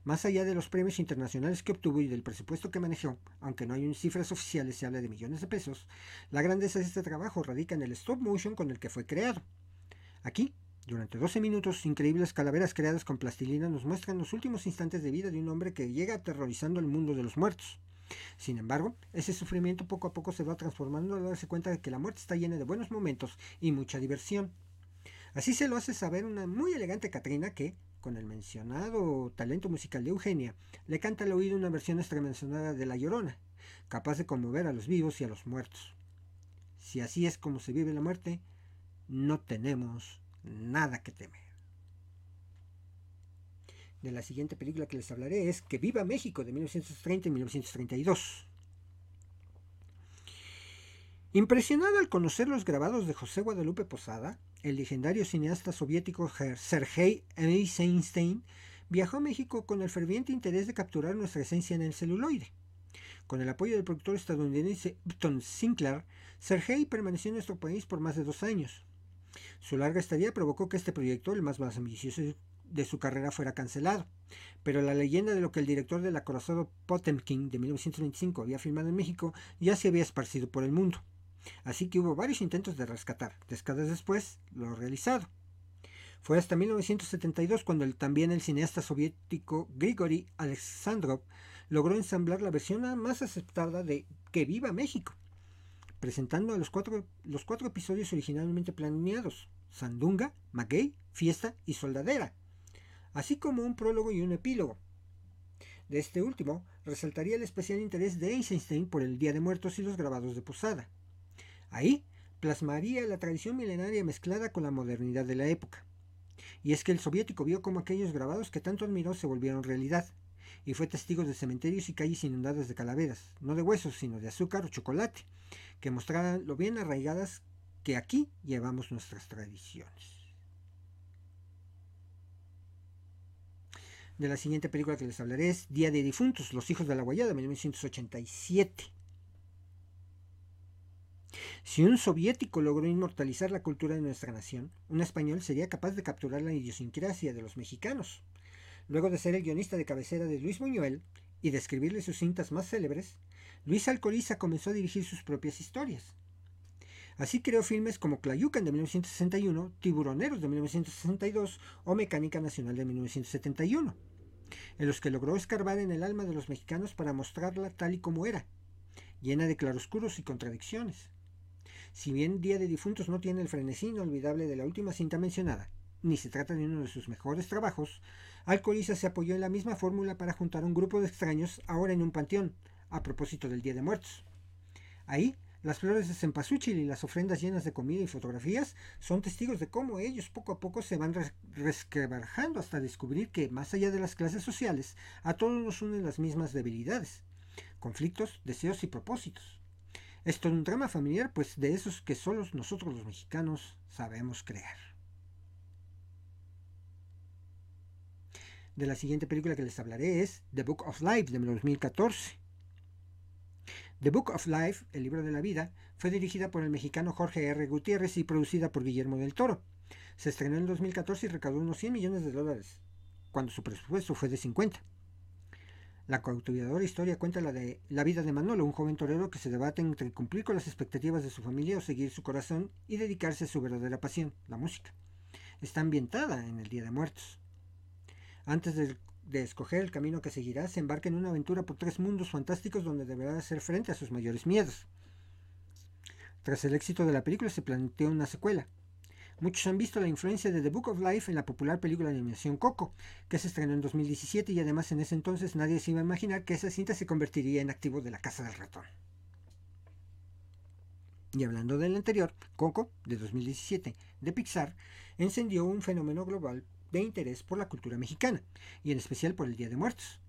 B: Más allá de los premios internacionales que obtuvo y del presupuesto que manejó, aunque no hay cifras oficiales, se habla de millones de pesos, la grandeza de este trabajo radica en el stop motion con el que fue creado. Aquí, durante 12 minutos, increíbles calaveras creadas con plastilina nos muestran los últimos instantes de vida de un hombre que llega aterrorizando el mundo de los muertos. Sin embargo, ese sufrimiento poco a poco se va transformando al darse cuenta de que la muerte está llena de buenos momentos y mucha diversión. Así se lo hace saber una muy elegante Catrina que, con el mencionado talento musical de Eugenia, le canta al oído una versión extramencionada de La Llorona, capaz de conmover a los vivos y a los muertos. Si así es como se vive la muerte, no tenemos nada que temer. De la siguiente película que les hablaré es Que viva México de 1930 y 1932. Impresionado al conocer los grabados de José Guadalupe Posada, el legendario cineasta soviético Sergei Eisenstein viajó a México con el ferviente interés de capturar nuestra esencia en el celuloide. Con el apoyo del productor estadounidense Upton Sinclair, Sergei permaneció en nuestro país por más de dos años. Su larga estadía provocó que este proyecto, el más, más ambicioso de su carrera, fuera cancelado. Pero la leyenda de lo que el director del acorazado Potemkin de 1925 había filmado en México ya se había esparcido por el mundo. Así que hubo varios intentos de rescatar, décadas después, lo realizado. Fue hasta 1972 cuando también el cineasta soviético Grigory Alexandrov logró ensamblar la versión más aceptada de Que viva México, presentando a los cuatro, los cuatro episodios originalmente planeados, Sandunga, Maguey, Fiesta y Soldadera, así como un prólogo y un epílogo. De este último, resaltaría el especial interés de Eisenstein por el Día de Muertos y los grabados de Posada. Ahí plasmaría la tradición milenaria mezclada con la modernidad de la época. Y es que el soviético vio como aquellos grabados que tanto admiró se volvieron realidad, y fue testigo de cementerios y calles inundadas de calaveras, no de huesos, sino de azúcar o chocolate, que mostraran lo bien arraigadas que aquí llevamos nuestras tradiciones. De la siguiente película que les hablaré es Día de Difuntos, Los Hijos de la Guayada, 1987. Si un soviético logró inmortalizar la cultura de nuestra nación, un español sería capaz de capturar la idiosincrasia de los mexicanos. Luego de ser el guionista de cabecera de Luis Buñuel y de escribirle sus cintas más célebres, Luis Alcoriza comenzó a dirigir sus propias historias. Así creó filmes como Clayucan de 1961, Tiburoneros de 1962 o Mecánica Nacional de 1971, en los que logró escarbar en el alma de los mexicanos para mostrarla tal y como era, llena de claroscuros y contradicciones. Si bien Día de Difuntos no tiene el frenesí inolvidable de la última cinta mencionada, ni se trata de uno de sus mejores trabajos, Alcoriza se apoyó en la misma fórmula para juntar un grupo de extraños ahora en un panteón, a propósito del Día de Muertos. Ahí, las flores de cempasúchil y las ofrendas llenas de comida y fotografías son testigos de cómo ellos poco a poco se van resquebrajando hasta descubrir que, más allá de las clases sociales, a todos nos unen las mismas debilidades, conflictos, deseos y propósitos. Esto es un drama familiar, pues de esos que solo nosotros los mexicanos sabemos crear. De la siguiente película que les hablaré es The Book of Life de 2014. The Book of Life, el libro de la vida, fue dirigida por el mexicano Jorge R. Gutiérrez y producida por Guillermo del Toro. Se estrenó en 2014 y recaudó unos 100 millones de dólares, cuando su presupuesto fue de 50. La cautivadora historia cuenta la de la vida de Manolo, un joven torero que se debate entre cumplir con las expectativas de su familia o seguir su corazón y dedicarse a su verdadera pasión, la música. Está ambientada en el Día de Muertos. Antes de, escoger el camino que seguirá, se embarca en una aventura por tres mundos fantásticos donde deberá hacer frente a sus mayores miedos. Tras el éxito de la película se planteó una secuela, Muchos han visto la influencia de The Book of Life en la popular película de animación Coco, que se estrenó en 2017 y además en ese entonces nadie se iba a imaginar que esa cinta se convertiría en activo de la Casa del Ratón. Y hablando del anterior, Coco, de 2017, de Pixar, encendió un fenómeno global de interés por la cultura mexicana, y en especial por el Día de Muertos.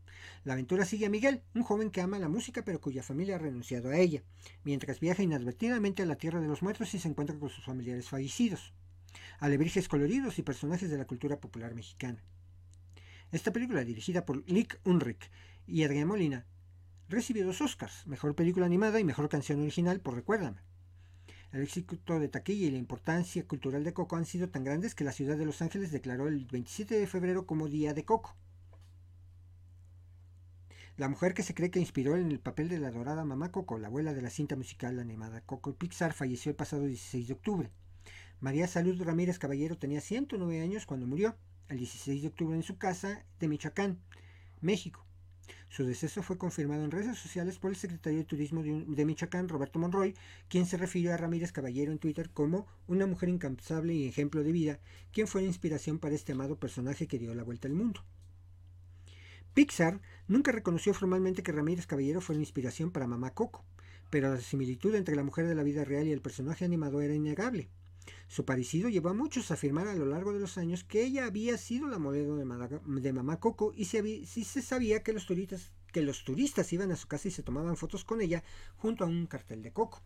B: La aventura sigue a Miguel, un joven que ama la música pero cuya familia ha renunciado a ella, mientras viaja inadvertidamente a la Tierra de los Muertos y se encuentra con sus familiares fallecidos alebrijes coloridos y personajes de la cultura popular mexicana. Esta película, dirigida por Lick Unrick y Adrián Molina, recibió dos Oscars, Mejor Película Animada y Mejor Canción Original por Recuérdame. El éxito de taquilla y la importancia cultural de Coco han sido tan grandes que la ciudad de Los Ángeles declaró el 27 de febrero como Día de Coco. La mujer que se cree que inspiró en el papel de la dorada mamá Coco, la abuela de la cinta musical animada Coco Pixar, falleció el pasado 16 de octubre. María Salud Ramírez Caballero tenía 109 años cuando murió, el 16 de octubre en su casa de Michoacán, México. Su deceso fue confirmado en redes sociales por el secretario de Turismo de Michoacán, Roberto Monroy, quien se refirió a Ramírez Caballero en Twitter como una mujer incansable y ejemplo de vida, quien fue la inspiración para este amado personaje que dio la vuelta al mundo. Pixar nunca reconoció formalmente que Ramírez Caballero fue la inspiración para Mamá Coco, pero la similitud entre la mujer de la vida real y el personaje animado era innegable. Su parecido llevó a muchos a afirmar a lo largo de los años que ella había sido la modelo de, Mamá Coco y si se, sabía que los, turistas, que los turistas iban a su casa y se tomaban fotos con ella junto a un cartel de Coco.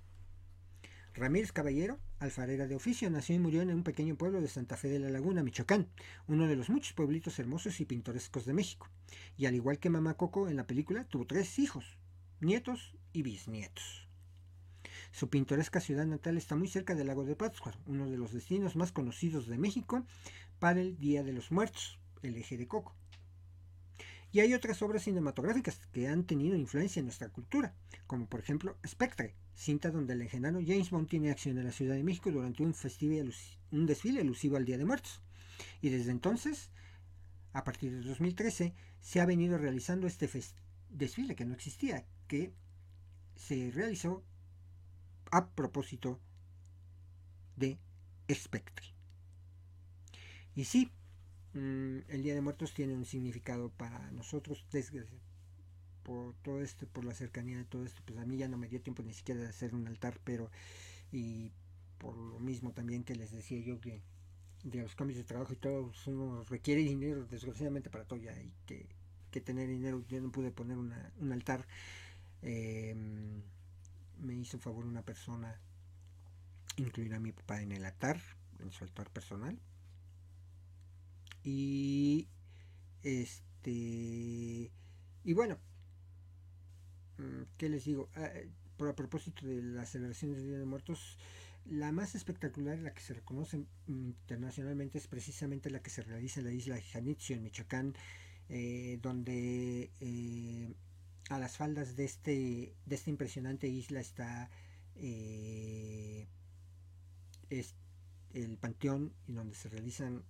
B: Ramírez Caballero, alfarera de oficio, nació y murió en un pequeño pueblo de Santa Fe de la Laguna, Michoacán, uno de los muchos pueblitos hermosos y pintorescos de México. Y al igual que Mamá Coco en la película, tuvo tres hijos, nietos y bisnietos. Su pintoresca ciudad natal está muy cerca del lago de Pátzcuaro, uno de los destinos más conocidos de México para el Día de los Muertos, el eje de Coco. Y hay otras obras cinematográficas que han tenido influencia en nuestra cultura, como por ejemplo Spectre, cinta donde el legendario James Bond tiene acción en la Ciudad de México durante un, un desfile alusivo al Día de Muertos. Y desde entonces, a partir de 2013, se ha venido realizando este desfile que no existía, que se realizó a propósito de Spectre. Y sí, mm, el Día de Muertos tiene un significado para nosotros, por todo esto, por la cercanía de todo esto, pues a mí ya no me dio tiempo ni siquiera de hacer un altar, pero y por lo mismo también que les decía yo que de los cambios de trabajo y todo, pues, uno requiere dinero desgraciadamente para todo ya y que que tener dinero, yo no pude poner un altar. Em, me hizo favor una persona incluir a mi papá en el altar, en su altar personal. Y este y bueno, mm, ¿qué les digo? Ah, eh, por a propósito de las celebraciones del Día de Muertos, la más espectacular, la que se reconoce internacionalmente, es precisamente la que se realiza en la isla de en Michoacán, eh, donde eh, a las faldas de, este, de esta impresionante isla está eh, el panteón y donde se realizan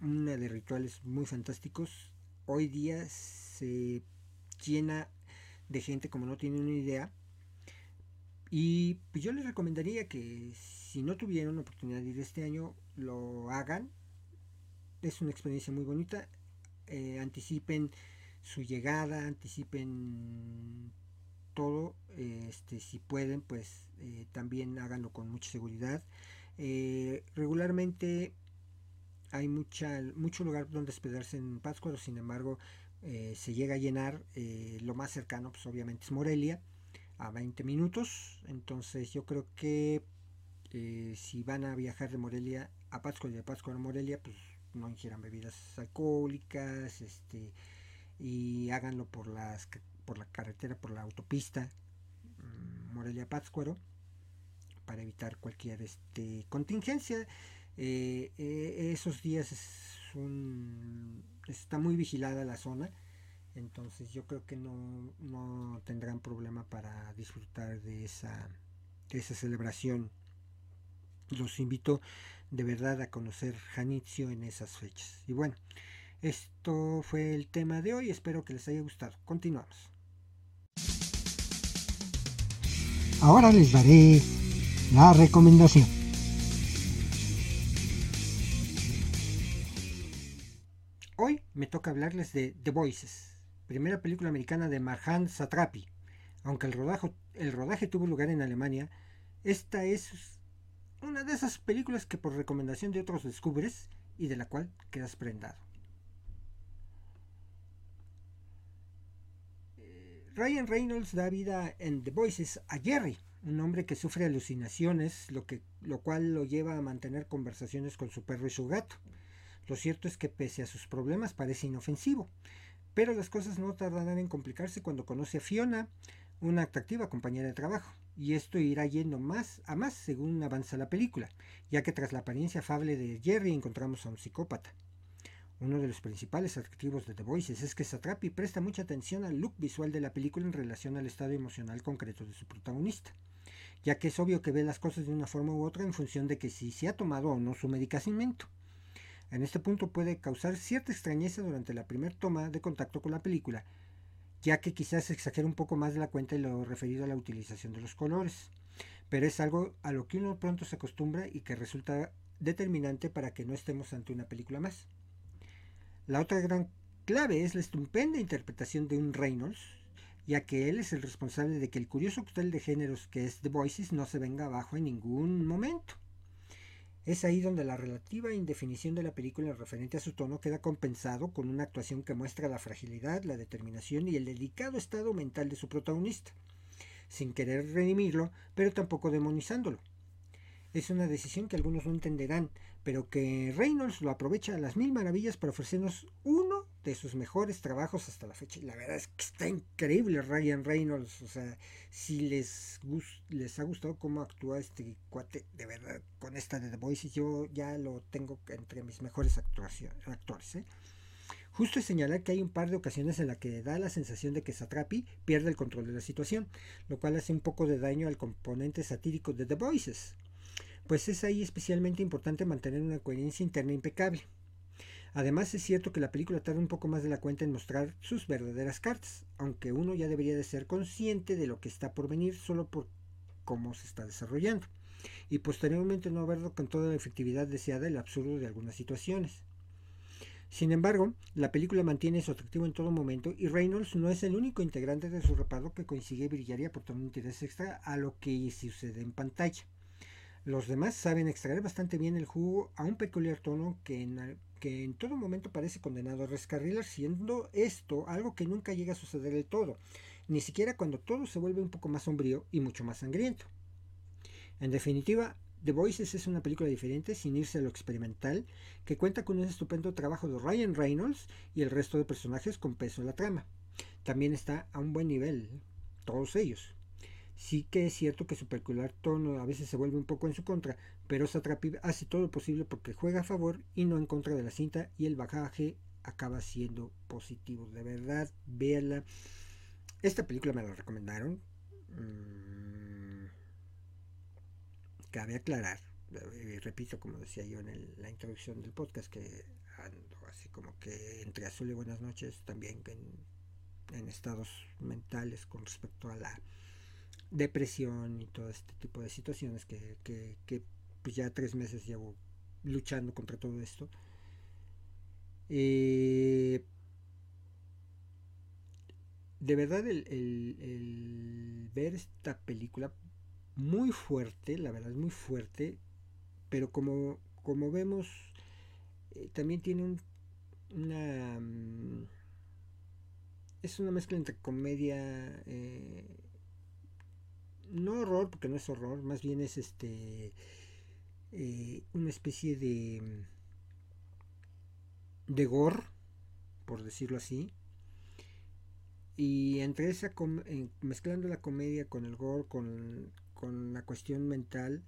B: una de rituales muy fantásticos. Hoy día se llena de gente como no tiene una idea. Y pues yo les recomendaría que si no tuvieron oportunidad de ir este año, lo hagan. Es una experiencia muy bonita. Eh, anticipen su llegada, anticipen todo. Este, si pueden, pues eh, también háganlo con mucha seguridad. Eh, regularmente hay mucha, mucho lugar donde hospedarse en Pátzcuaro, sin embargo, eh, se llega a llenar. Eh, lo más cercano, pues obviamente es Morelia, a 20 minutos. Entonces yo creo que eh, si van a viajar de Morelia a Pátzcuaro y de Pátzcuaro a Morelia, pues no ingieran bebidas alcohólicas, este, y háganlo por las por la carretera, por la autopista mm, Morelia Pátzcuaro para evitar cualquier este contingencia. esos días es un está muy vigilada la zona, entonces yo creo que no, tendrán problema para disfrutar de esa, esa celebración. Los invito de verdad a conocer Janitzio en esas fechas. Y bueno, esto fue el tema de hoy, espero que les haya gustado. Continuamos.
A: Ahora les daré la recomendación.
B: Hoy me toca hablarles de The Voices, primera película americana de Marjan Satrapi. Aunque el rodaje, el rodaje tuvo lugar en Alemania, esta es una de esas películas que por recomendación de otros descubres y de la cual quedas prendado. Ryan Reynolds da vida en The Voices a Jerry, un hombre que sufre alucinaciones, lo, que, lo cual lo lleva a mantener conversaciones con su perro y su gato. Lo cierto es que pese a sus problemas parece inofensivo, pero las cosas no tardarán en complicarse cuando conoce a Fiona, una atractiva compañera de trabajo, y esto irá yendo más a más según avanza la película, ya que tras la apariencia afable de Jerry encontramos a un psicópata. Uno de los principales atractivos de The Voices es que Satrapi presta mucha atención al look visual de la película en relación al estado emocional concreto de su protagonista, ya que es obvio que ve las cosas de una forma u otra en función de que si se ha tomado o no su medicamento. En este punto puede causar cierta extrañeza durante la primera toma de contacto con la película, ya que quizás exagera un poco más de la cuenta en lo referido a la utilización de los colores, pero es algo a lo que uno pronto se acostumbra y que resulta determinante para que no estemos ante una película más. La otra gran clave es la estupenda interpretación de un Reynolds, ya que él es el responsable de que el curioso cóctel de géneros que es The Voices no se venga abajo en ningún momento. Es ahí donde la relativa indefinición de la película referente a su tono queda compensado con una actuación que muestra la fragilidad, la determinación y el delicado estado mental de su protagonista, sin querer redimirlo, pero tampoco demonizándolo. Es una decisión que algunos no entenderán, pero que Reynolds lo aprovecha a las mil maravillas para ofrecernos uno de sus mejores trabajos hasta la fecha. Y la verdad es que está increíble Ryan Reynolds. O sea, si les, les ha gustado cómo actúa este cuate, de verdad, con esta de The Voice, yo ya lo tengo entre mis mejores actores. ¿eh? Justo es señalar que hay un par de ocasiones en las que da la sensación de que Satrapi pierde el control de la situación, lo cual hace un poco de daño al componente satírico de The Voices pues es ahí especialmente importante mantener una coherencia interna impecable. Además es cierto que la película tarda un poco más de la cuenta en mostrar sus verdaderas cartas, aunque uno ya debería de ser consciente de lo que está por venir solo por cómo se está desarrollando, y posteriormente no verlo con toda la efectividad deseada el absurdo de algunas situaciones. Sin embargo, la película mantiene su atractivo en todo momento y Reynolds no es el único integrante de su reparto que consigue brillar y aportar un interés extra a lo que sucede en pantalla. Los demás saben extraer bastante bien el jugo a un peculiar tono que en, que en todo momento parece condenado a rescarrilar, siendo esto algo que nunca llega a suceder del todo, ni siquiera cuando todo se vuelve un poco más sombrío y mucho más sangriento. En definitiva, The Voices es una película diferente, sin irse a lo experimental, que cuenta con un estupendo trabajo de Ryan Reynolds y el resto de personajes con peso en la trama. También está a un buen nivel, todos ellos. Sí que es cierto que su peculiar tono a veces se vuelve un poco en su contra, pero Satrapi hace todo lo posible porque juega a favor y no en contra de la cinta y el bagaje acaba siendo positivo. De verdad, véanla. Esta película me la recomendaron. Mm, cabe aclarar, y repito como decía yo en la introducción del podcast, que ando así como que entre azul y buenas noches también en, en estados mentales con respecto a la depresión y todo este tipo de situaciones que, que, pues ya tres meses llevo luchando contra todo esto. Eh, de verdad el, el, ver esta película muy fuerte, la verdad es muy fuerte, pero como, como vemos, eh, también tiene un, una... Mm, es una mezcla entre comedia, eh, no horror, porque no es horror, más bien es este eh, una especie de de gore, por decirlo así. Y entre esa mezclando la comedia con el gore, con, con la cuestión mental,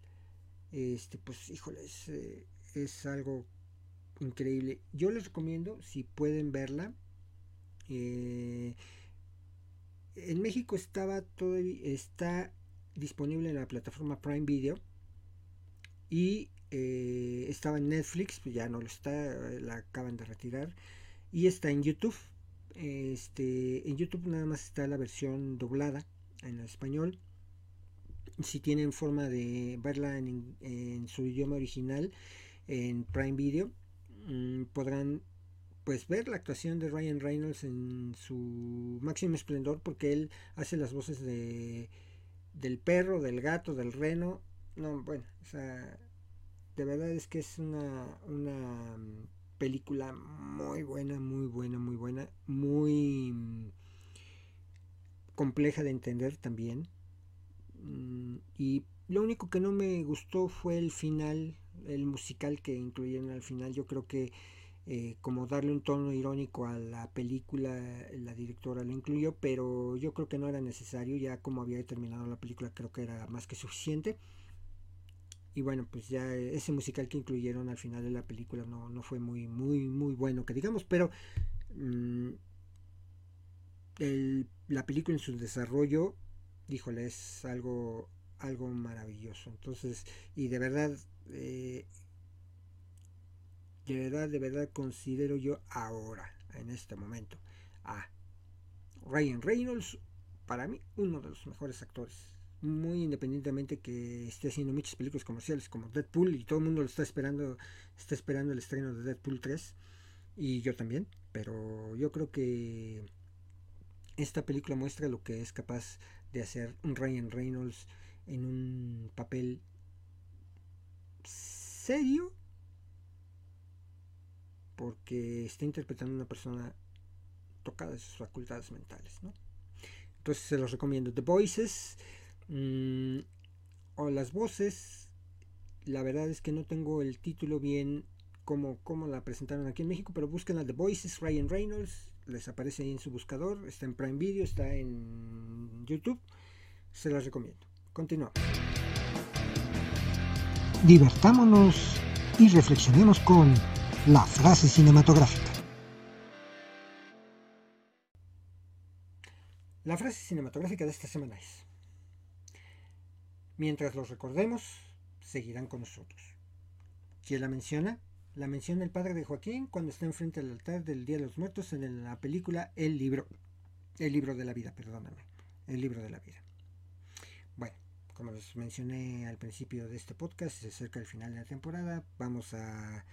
B: este pues híjole, es, eh, es algo increíble. Yo les recomiendo, si pueden verla, eh, en México estaba todo está disponible en la plataforma Prime Video y eh, estaba en Netflix, pues ya no lo está, la acaban de retirar y está en YouTube. Este, en YouTube nada más está la versión doblada en español. Si tienen forma de verla en, su idioma original en Prime Video, mm, podrán pues ver la actuación de Ryan Reynolds en su máximo esplendor porque él hace las voces de del perro, del gato, del reno. No, bueno, o sea, de verdad es que es una, una película muy buena, muy buena, muy buena, muy mm, compleja de entender también. Mm, y lo único que no me gustó fue el final, el musical que incluyeron al final. Yo creo que eh, como darle un tono irónico a la película, la directora lo incluyó, pero yo creo que no era necesario, ya como había terminado la película creo que era más que suficiente. Y bueno, pues ya ese musical que incluyeron al final de la película no, no fue muy, muy, muy bueno, que digamos, pero mm, la película en su desarrollo, híjole, es algo, algo maravilloso. Entonces, y de verdad, eh, de verdad, de verdad considero yo ahora, en este momento, a Ryan Reynolds, para mí, uno de los mejores actores. Muy independientemente que esté haciendo muchas películas comerciales como Deadpool y todo el mundo lo está esperando, está esperando el estreno de Deadpool 3 y yo también, pero yo creo que esta película muestra lo que es capaz de hacer un Ryan Reynolds en un papel serio porque está interpretando una persona tocada de sus facultades mentales. ¿no? Entonces se los recomiendo. The Voices mm, o las voces, la verdad es que no tengo el título bien como, como la presentaron aquí en México, pero busquen a The Voices, Ryan Reynolds, les aparece ahí en su buscador, está en Prime Video, está en YouTube, se las recomiendo. Continuamos.
A: Divertámonos y reflexionemos con la frase cinematográfica.
B: La frase cinematográfica de esta semana es, mientras los recordemos, seguirán con nosotros. ¿Quién la menciona? La menciona el padre de Joaquín cuando está enfrente del altar del Día de los Muertos en la película El libro, el libro de la vida, perdóname, el libro de la vida. Bueno, como les mencioné al principio de este podcast, se acerca el final de la temporada, vamos a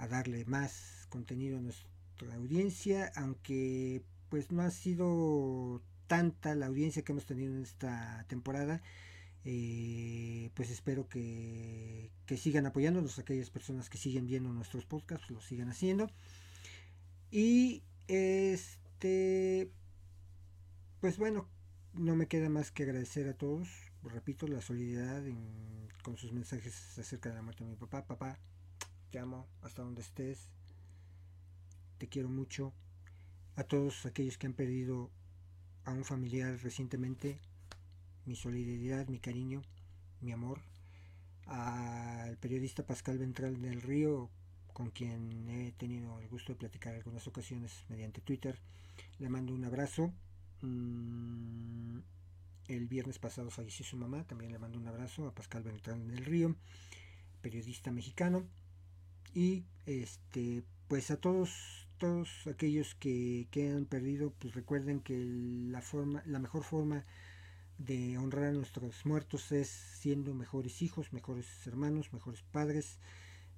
B: a darle más contenido a nuestra audiencia, aunque pues no ha sido tanta la audiencia que hemos tenido en esta temporada. Eh, pues espero que, que, sigan apoyándonos, aquellas personas que siguen viendo nuestros podcasts, lo sigan haciendo. Y este, pues bueno, no me queda más que agradecer a todos, repito, la solidaridad con sus mensajes acerca de la muerte de mi papá. Papá, te amo hasta donde estés, te quiero mucho. A todos aquellos que han perdido a un familiar recientemente, mi solidaridad, mi cariño, mi amor. Al periodista Pascal Ventral del Río, con quien he tenido el gusto de platicar algunas ocasiones mediante Twitter, le mando un abrazo. Mm, el viernes pasado falleció su mamá, también le mando un abrazo a Pascal Ventral del Río, periodista mexicano. Y este, pues a todos, todos aquellos que, que han perdido, pues recuerden que la forma, la mejor forma de honrar a nuestros muertos es siendo mejores hijos, mejores hermanos, mejores padres,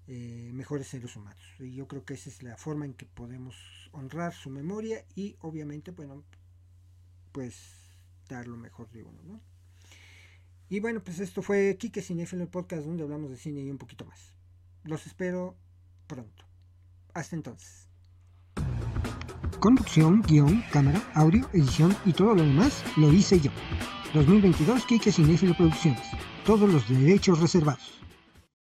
B: eh, mejores seres humanos. Y yo creo que esa es la forma en que podemos honrar su memoria y obviamente, bueno, pues dar lo mejor de uno, ¿no? Y bueno, pues esto fue Kike Cinefilo, el podcast donde hablamos de cine y un poquito más. Los espero Hasta entonces.
A: Conducción, guion, cámara, audio, edición y todo lo demás lo hice yo. 2022 Kike Cinefilo Producciones. Todos los derechos reservados.